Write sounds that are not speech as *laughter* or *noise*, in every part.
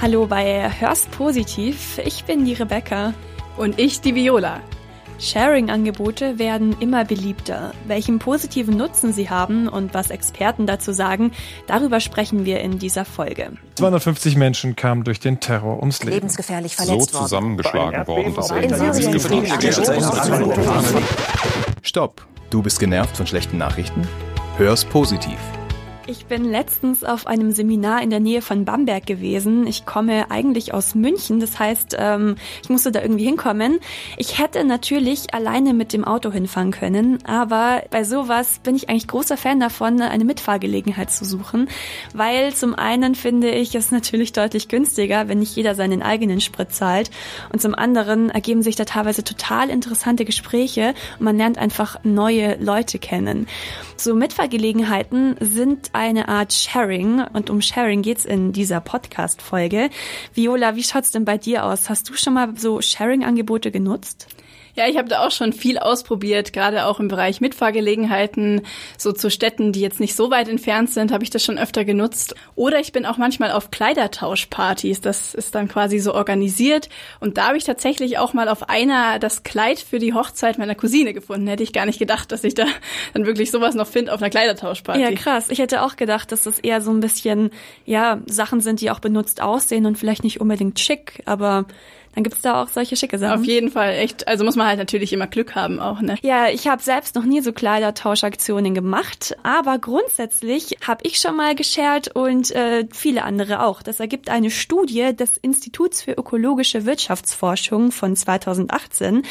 Hallo bei Hörst Positiv. Ich bin die Rebecca. Und ich die Viola. Sharing-Angebote werden immer beliebter. Welchen positiven Nutzen sie haben und was Experten dazu sagen, darüber sprechen wir in dieser Folge. 250 Menschen kamen durch den Terror ums Leben. Lebensgefährlich verletzt so zusammengeschlagen worden. Stopp! Du bist genervt von schlechten Nachrichten? Hör's positiv. Ich bin letztens auf einem Seminar in der Nähe von Bamberg gewesen. Ich komme eigentlich aus München, das heißt, ähm, ich musste da irgendwie hinkommen. Ich hätte natürlich alleine mit dem Auto hinfahren können, aber bei sowas bin ich eigentlich großer Fan davon, eine Mitfahrgelegenheit zu suchen, weil zum einen finde ich es natürlich deutlich günstiger, wenn nicht jeder seinen eigenen Sprit zahlt und zum anderen ergeben sich da teilweise total interessante Gespräche und man lernt einfach neue Leute kennen. So Mitfahrgelegenheiten sind eine Art Sharing und um Sharing geht's in dieser Podcast-Folge. Viola, wie schaut's denn bei dir aus? Hast du schon mal so Sharing-Angebote genutzt? Ja, ich habe da auch schon viel ausprobiert, gerade auch im Bereich Mitfahrgelegenheiten, so zu Städten, die jetzt nicht so weit entfernt sind, habe ich das schon öfter genutzt. Oder ich bin auch manchmal auf Kleidertauschpartys, das ist dann quasi so organisiert und da habe ich tatsächlich auch mal auf einer das Kleid für die Hochzeit meiner Cousine gefunden. Hätte ich gar nicht gedacht, dass ich da dann wirklich sowas noch finde auf einer Kleidertauschparty. Ja, krass. Ich hätte auch gedacht, dass das eher so ein bisschen, ja, Sachen sind, die auch benutzt aussehen und vielleicht nicht unbedingt schick, aber dann gibt's da auch solche schicke Sachen. Auf jeden Fall, echt. Also muss man halt natürlich immer Glück haben auch, ne? Ja, ich habe selbst noch nie so Kleidertauschaktionen gemacht, aber grundsätzlich habe ich schon mal geshared und äh, viele andere auch. Das ergibt eine Studie des Instituts für ökologische Wirtschaftsforschung von 2018.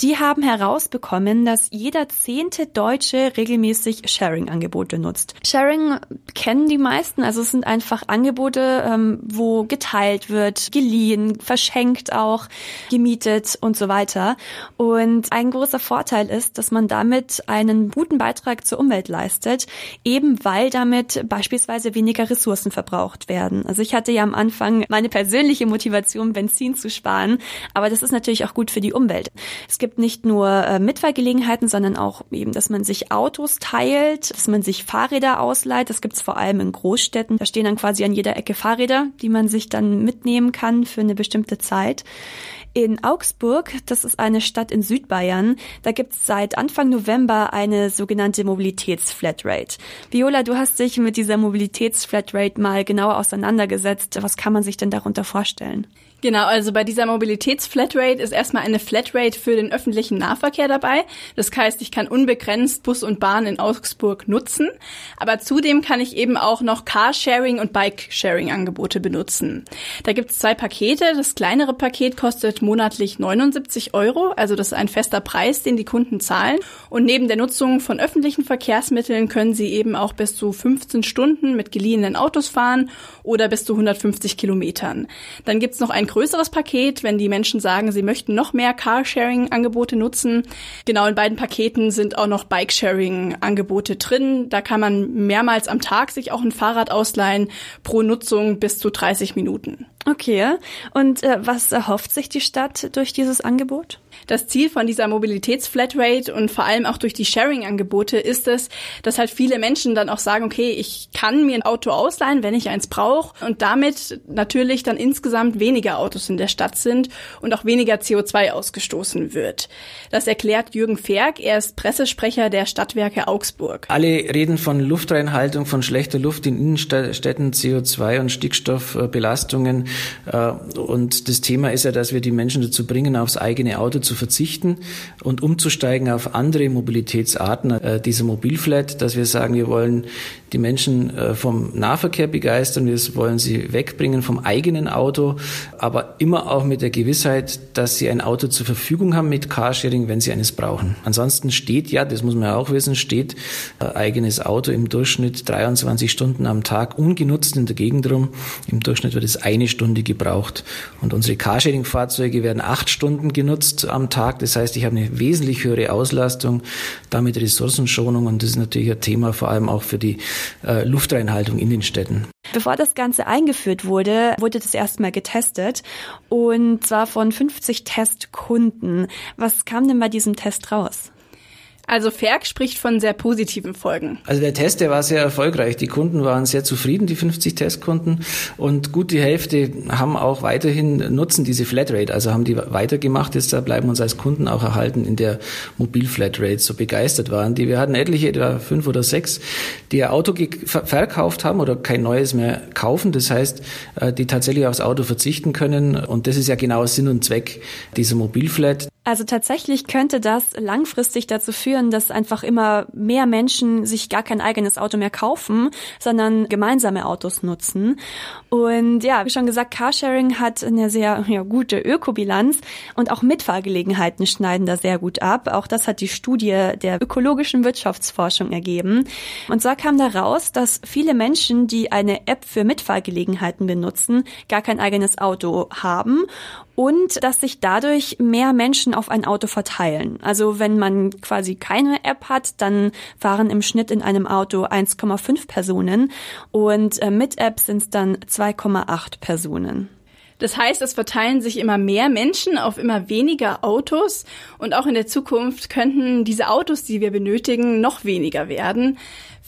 Die haben herausbekommen, dass jeder zehnte Deutsche regelmäßig Sharing-Angebote nutzt. Sharing kennen die meisten, also es sind einfach Angebote, ähm, wo geteilt wird, geliehen, verschenkt auch gemietet und so weiter. Und ein großer Vorteil ist, dass man damit einen guten Beitrag zur Umwelt leistet, eben weil damit beispielsweise weniger Ressourcen verbraucht werden. Also ich hatte ja am Anfang meine persönliche Motivation, Benzin zu sparen, aber das ist natürlich auch gut für die Umwelt. Es gibt nicht nur äh, Mitfahrgelegenheiten, sondern auch eben, dass man sich Autos teilt, dass man sich Fahrräder ausleiht. Das gibt's vor allem in Großstädten. Da stehen dann quasi an jeder Ecke Fahrräder, die man sich dann mitnehmen kann für eine bestimmte Zeit. In Augsburg, das ist eine Stadt in Südbayern, da gibt es seit Anfang November eine sogenannte Mobilitätsflatrate. Viola, du hast dich mit dieser Mobilitätsflatrate mal genauer auseinandergesetzt. Was kann man sich denn darunter vorstellen? Genau, also bei dieser Mobilitätsflatrate ist erstmal eine Flatrate für den öffentlichen Nahverkehr dabei. Das heißt, ich kann unbegrenzt Bus und Bahn in Augsburg nutzen. Aber zudem kann ich eben auch noch Carsharing und Bike-Sharing-Angebote benutzen. Da gibt es zwei Pakete. Das kleinere Paket kostet monatlich 79 Euro. Also das ist ein fester Preis, den die Kunden zahlen. Und neben der Nutzung von öffentlichen Verkehrsmitteln können sie eben auch bis zu 15 Stunden mit geliehenen Autos fahren oder bis zu 150 Kilometern. Dann gibt's noch ein größeres Paket, wenn die Menschen sagen, sie möchten noch mehr Carsharing-Angebote nutzen. Genau in beiden Paketen sind auch noch Bikesharing-Angebote drin. Da kann man mehrmals am Tag sich auch ein Fahrrad ausleihen, pro Nutzung bis zu 30 Minuten. Okay. Und äh, was erhofft sich die Stadt durch dieses Angebot? Das Ziel von dieser Mobilitätsflatrate und vor allem auch durch die Sharing-Angebote ist es, dass halt viele Menschen dann auch sagen, okay, ich kann mir ein Auto ausleihen, wenn ich eins brauche und damit natürlich dann insgesamt weniger Autos in der Stadt sind und auch weniger CO2 ausgestoßen wird. Das erklärt Jürgen Ferg, er ist Pressesprecher der Stadtwerke Augsburg. Alle reden von Luftreinhaltung, von schlechter Luft in Innenstädten, CO2 und Stickstoffbelastungen und das Thema ist ja, dass wir die Menschen dazu bringen, aufs eigene Auto zu verzichten und umzusteigen auf andere Mobilitätsarten äh, dieser Mobilflat, dass wir sagen, wir wollen die Menschen äh, vom Nahverkehr begeistern, wir wollen sie wegbringen vom eigenen Auto, aber immer auch mit der Gewissheit, dass sie ein Auto zur Verfügung haben mit Carsharing, wenn sie eines brauchen. Ansonsten steht ja, das muss man ja auch wissen, steht äh, eigenes Auto im Durchschnitt 23 Stunden am Tag ungenutzt in der Gegend rum. Im Durchschnitt wird es eine Stunde gebraucht. Und unsere Carsharing-Fahrzeuge werden acht Stunden genutzt am Tag. Das heißt, ich habe eine wesentlich höhere Auslastung, damit Ressourcenschonung und das ist natürlich ein Thema vor allem auch für die äh, Luftreinhaltung in den Städten. Bevor das Ganze eingeführt wurde, wurde das erstmal getestet und zwar von 50 Testkunden. Was kam denn bei diesem Test raus? Also Ferg spricht von sehr positiven Folgen. Also der Test, der war sehr erfolgreich. Die Kunden waren sehr zufrieden, die 50 Testkunden. Und gut die Hälfte haben auch weiterhin nutzen diese Flatrate, also haben die weitergemacht. Jetzt bleiben uns als Kunden auch erhalten in der Mobilflatrate, so begeistert waren die. Wir hatten etliche, etwa fünf oder sechs, die ihr Auto verkauft haben oder kein neues mehr kaufen. Das heißt, äh, die tatsächlich aufs Auto verzichten können. Und das ist ja genau Sinn und Zweck dieser Mobilflat. Also tatsächlich könnte das langfristig dazu führen, dass einfach immer mehr Menschen sich gar kein eigenes Auto mehr kaufen, sondern gemeinsame Autos nutzen. Und ja, wie schon gesagt, Carsharing hat eine sehr ja, gute Ökobilanz und auch Mitfahrgelegenheiten schneiden da sehr gut ab. Auch das hat die Studie der ökologischen Wirtschaftsforschung ergeben. Und so kam da raus, dass viele Menschen, die eine App für Mitfahrgelegenheiten benutzen, gar kein eigenes Auto haben und dass sich dadurch mehr Menschen auf ein Auto verteilen. Also wenn man quasi keine App hat, dann fahren im Schnitt in einem Auto 1,5 Personen und äh, mit App sind es dann 2,8 Personen. Das heißt, es verteilen sich immer mehr Menschen auf immer weniger Autos und auch in der Zukunft könnten diese Autos, die wir benötigen, noch weniger werden.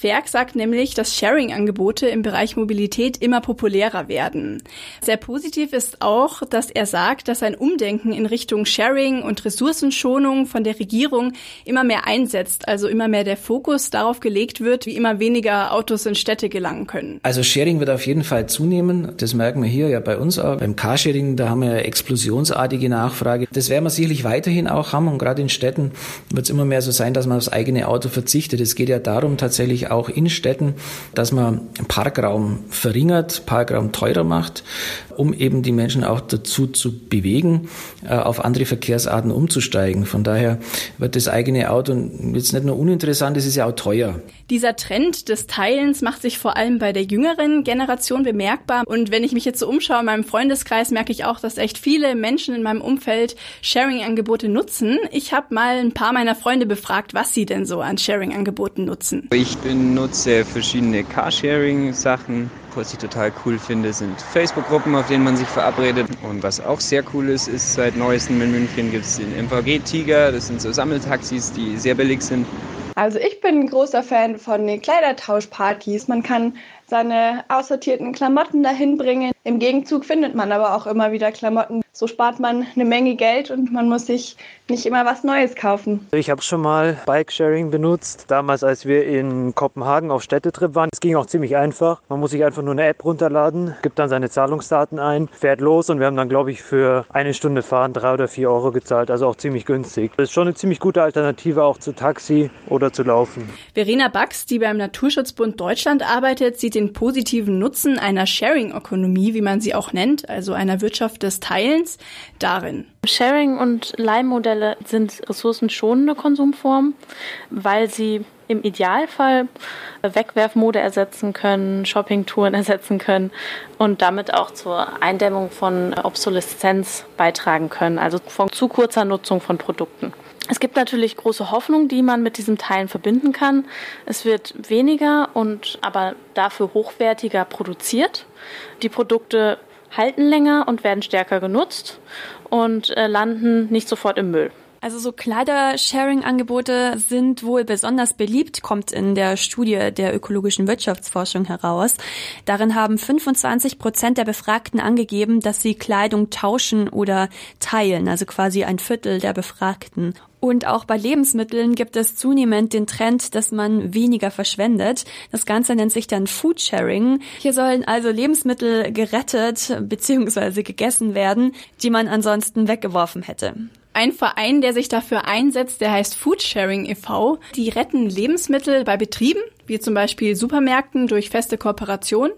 Ferg sagt nämlich, dass Sharing-Angebote im Bereich Mobilität immer populärer werden. Sehr positiv ist auch, dass er sagt, dass ein Umdenken in Richtung Sharing und Ressourcenschonung von der Regierung immer mehr einsetzt, also immer mehr der Fokus darauf gelegt wird, wie immer weniger Autos in Städte gelangen können. Also Sharing wird auf jeden Fall zunehmen. Das merken wir hier ja bei uns auch. Beim Carsharing, da haben wir explosionsartige Nachfrage. Das werden wir sicherlich weiterhin auch haben und gerade in Städten wird es immer mehr so sein, dass man aufs eigene Auto verzichtet. Es geht ja darum tatsächlich auch in Städten, dass man Parkraum verringert, Parkraum teurer macht, um eben die Menschen auch dazu zu bewegen, äh, auf andere Verkehrsarten umzusteigen. Von daher wird das eigene Auto jetzt nicht nur uninteressant, es ist ja auch teuer. Dieser Trend des Teilens macht sich vor allem bei der jüngeren Generation bemerkbar. Und wenn ich mich jetzt so umschaue in meinem Freundeskreis, merke ich auch, dass echt viele Menschen in meinem Umfeld Sharing-Angebote nutzen. Ich habe mal ein paar meiner Freunde befragt, was sie denn so an Sharing-Angeboten nutzen. Ich benutze verschiedene Carsharing-Sachen. Was ich total cool finde, sind Facebook-Gruppen, auf denen man sich verabredet. Und was auch sehr cool ist, ist seit neuestem in München gibt es den MVG Tiger. Das sind so Sammeltaxis, die sehr billig sind. Also ich bin ein großer Fan von den Kleidertauschpartys. Man kann seine aussortierten Klamotten dahin bringen. Im Gegenzug findet man aber auch immer wieder Klamotten. So spart man eine Menge Geld und man muss sich nicht immer was Neues kaufen. Ich habe schon mal Bikesharing benutzt, damals als wir in Kopenhagen auf Städtetrip waren. Es ging auch ziemlich einfach. Man muss sich einfach nur eine App runterladen, gibt dann seine Zahlungsdaten ein, fährt los und wir haben dann, glaube ich, für eine Stunde Fahren drei oder vier Euro gezahlt, also auch ziemlich günstig. Das ist schon eine ziemlich gute Alternative auch zu Taxi oder zu Laufen. Verena Bax, die beim Naturschutzbund Deutschland arbeitet, sieht den positiven Nutzen einer Sharing-Ökonomie, wie man sie auch nennt, also einer Wirtschaft des Teilens, darin. Sharing- und Leihmodelle sind ressourcenschonende Konsumformen, weil sie im Idealfall Wegwerfmode ersetzen können, Shoppingtouren *laughs* ersetzen können und damit auch zur Eindämmung von Obsoleszenz beitragen können, also von zu kurzer Nutzung von Produkten. Es gibt natürlich große Hoffnung, die man mit diesem Teilen verbinden kann. Es wird weniger und aber dafür hochwertiger produziert. Die Produkte halten länger und werden stärker genutzt und äh, landen nicht sofort im Müll. Also so Kleider-Sharing-Angebote sind wohl besonders beliebt, kommt in der Studie der ökologischen Wirtschaftsforschung heraus. Darin haben 25 Prozent der Befragten angegeben, dass sie Kleidung tauschen oder teilen, also quasi ein Viertel der Befragten. Und auch bei Lebensmitteln gibt es zunehmend den Trend, dass man weniger verschwendet. Das Ganze nennt sich dann Foodsharing. Hier sollen also Lebensmittel gerettet bzw. gegessen werden, die man ansonsten weggeworfen hätte. Ein Verein, der sich dafür einsetzt, der heißt Foodsharing e.V. Die retten Lebensmittel bei Betrieben, wie zum Beispiel Supermärkten durch feste Kooperation.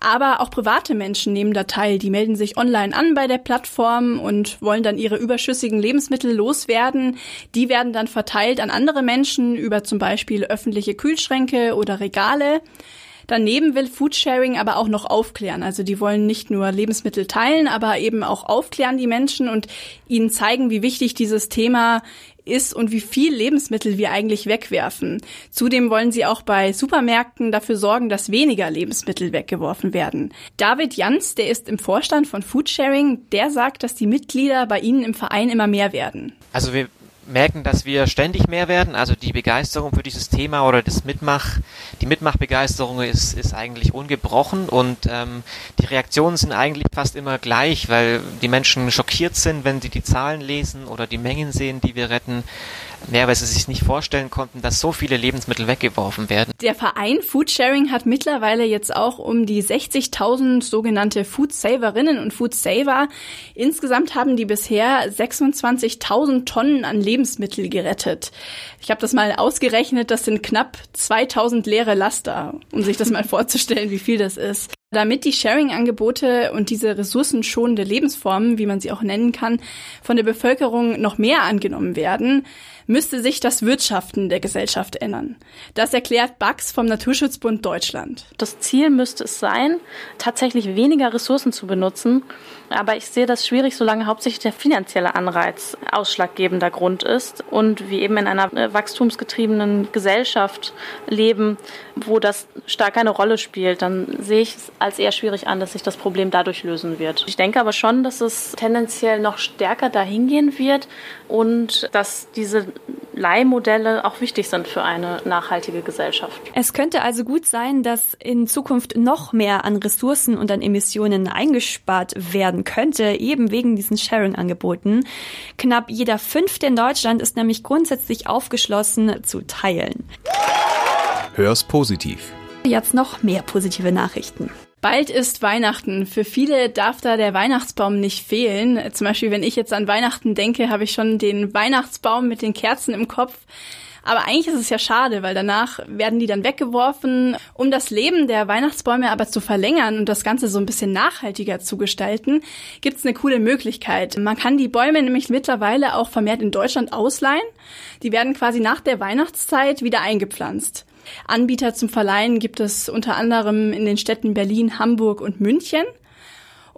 Aber auch private Menschen nehmen da teil. Die melden sich online an bei der Plattform und wollen dann ihre überschüssigen Lebensmittel loswerden. Die werden dann verteilt an andere Menschen über zum Beispiel öffentliche Kühlschränke oder Regale. Daneben will Foodsharing aber auch noch aufklären. Also die wollen nicht nur Lebensmittel teilen, aber eben auch aufklären die Menschen und ihnen zeigen, wie wichtig dieses Thema ist und wie viel Lebensmittel wir eigentlich wegwerfen. Zudem wollen sie auch bei Supermärkten dafür sorgen, dass weniger Lebensmittel weggeworfen werden. David Jans, der ist im Vorstand von Foodsharing, der sagt, dass die Mitglieder bei ihnen im Verein immer mehr werden. Also wir merken, dass wir ständig mehr werden. Also die Begeisterung für dieses Thema oder das Mitmach, die Mitmachbegeisterung ist, ist eigentlich ungebrochen und ähm, die Reaktionen sind eigentlich fast immer gleich, weil die Menschen schockiert sind, wenn sie die Zahlen lesen oder die Mengen sehen, die wir retten. Ja, weil sie sich nicht vorstellen konnten, dass so viele Lebensmittel weggeworfen werden. Der Verein Foodsharing hat mittlerweile jetzt auch um die 60.000 sogenannte Foodsaverinnen und Foodsaver. Insgesamt haben die bisher 26.000 Tonnen an Lebensmittel gerettet. Ich habe das mal ausgerechnet, das sind knapp 2000 leere Laster, um sich das mal *laughs* vorzustellen, wie viel das ist. Damit die Sharing-Angebote und diese ressourcenschonende Lebensform, wie man sie auch nennen kann, von der Bevölkerung noch mehr angenommen werden, müsste sich das Wirtschaften der Gesellschaft ändern. Das erklärt Bax vom Naturschutzbund Deutschland. Das Ziel müsste es sein, tatsächlich weniger Ressourcen zu benutzen. Aber ich sehe das schwierig, solange hauptsächlich der finanzielle Anreiz ausschlaggebender Grund ist und wir eben in einer äh, wachstumsgetriebenen Gesellschaft leben, wo das stark eine Rolle spielt, dann sehe ich es als eher schwierig an, dass sich das Problem dadurch lösen wird. Ich denke aber schon, dass es tendenziell noch stärker dahin gehen wird und dass diese Leihmodelle auch wichtig sind für eine nachhaltige Gesellschaft. Es könnte also gut sein, dass in Zukunft noch mehr an Ressourcen und an Emissionen eingespart werden könnte, eben wegen diesen Sharing-Angeboten. Knapp jeder Fünfte in Deutschland ist nämlich grundsätzlich aufgeschlossen zu teilen. Hör's positiv. Jetzt noch mehr positive Nachrichten. Bald ist Weihnachten. Für viele darf da der Weihnachtsbaum nicht fehlen. Zum Beispiel, wenn ich jetzt an Weihnachten denke, habe ich schon den Weihnachtsbaum mit den Kerzen im Kopf. Aber eigentlich ist es ja schade, weil danach werden die dann weggeworfen. Um das Leben der Weihnachtsbäume aber zu verlängern und das Ganze so ein bisschen nachhaltiger zu gestalten, gibt es eine coole Möglichkeit. Man kann die Bäume nämlich mittlerweile auch vermehrt in Deutschland ausleihen. Die werden quasi nach der Weihnachtszeit wieder eingepflanzt. Anbieter zum Verleihen gibt es unter anderem in den Städten Berlin, Hamburg und München.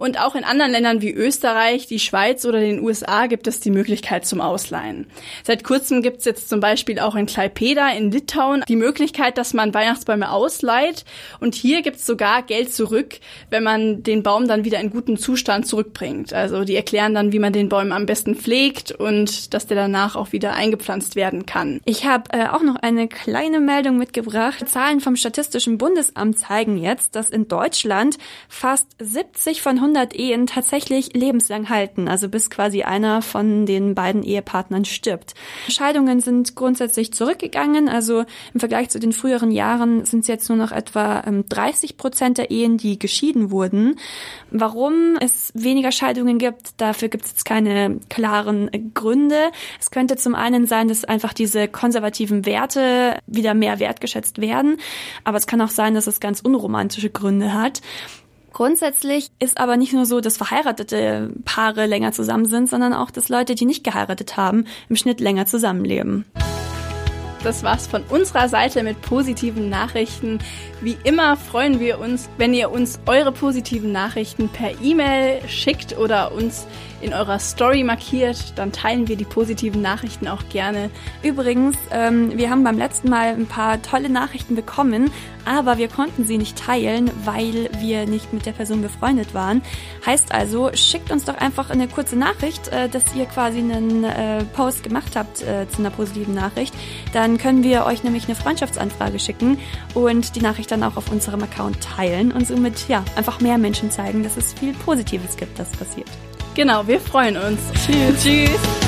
Und auch in anderen Ländern wie Österreich, die Schweiz oder den USA gibt es die Möglichkeit zum Ausleihen. Seit kurzem gibt es jetzt zum Beispiel auch in Klaipeda in Litauen die Möglichkeit, dass man Weihnachtsbäume ausleiht. Und hier gibt es sogar Geld zurück, wenn man den Baum dann wieder in guten Zustand zurückbringt. Also die erklären dann, wie man den Baum am besten pflegt und dass der danach auch wieder eingepflanzt werden kann. Ich habe äh, auch noch eine kleine Meldung mitgebracht. Zahlen vom Statistischen Bundesamt zeigen jetzt, dass in Deutschland fast 70 von 100 100 Ehen tatsächlich lebenslang halten, also bis quasi einer von den beiden Ehepartnern stirbt. Scheidungen sind grundsätzlich zurückgegangen, also im Vergleich zu den früheren Jahren sind es jetzt nur noch etwa 30 ähm, Prozent der Ehen, die geschieden wurden. Warum es weniger Scheidungen gibt, dafür gibt es jetzt keine klaren Gründe. Es könnte zum einen sein, dass einfach diese konservativen Werte wieder mehr wertgeschätzt werden, aber es kann auch sein, dass es ganz unromantische Gründe hat. Grundsätzlich ist aber nicht nur so, dass verheiratete Paare länger zusammen sind, sondern auch, dass Leute, die nicht geheiratet haben, im Schnitt länger zusammenleben. Das war's von unserer Seite mit positiven Nachrichten. Wie immer freuen wir uns, wenn ihr uns eure positiven Nachrichten per E-Mail schickt oder uns in eurer Story markiert, dann teilen wir die positiven Nachrichten auch gerne. Übrigens, ähm, wir haben beim letzten Mal ein paar tolle Nachrichten bekommen, aber wir konnten sie nicht teilen, weil wir nicht mit der Person befreundet waren. Heißt also, schickt uns doch einfach eine kurze Nachricht, äh, dass ihr quasi einen äh, Post gemacht habt äh, zu einer positiven Nachricht. Dann können wir euch nämlich eine Freundschaftsanfrage schicken und die Nachricht dann auch auf unserem Account teilen und somit ja einfach mehr Menschen zeigen, dass es viel Positives gibt, das passiert. Genau, wir freuen uns. Tschüss. Tschüss.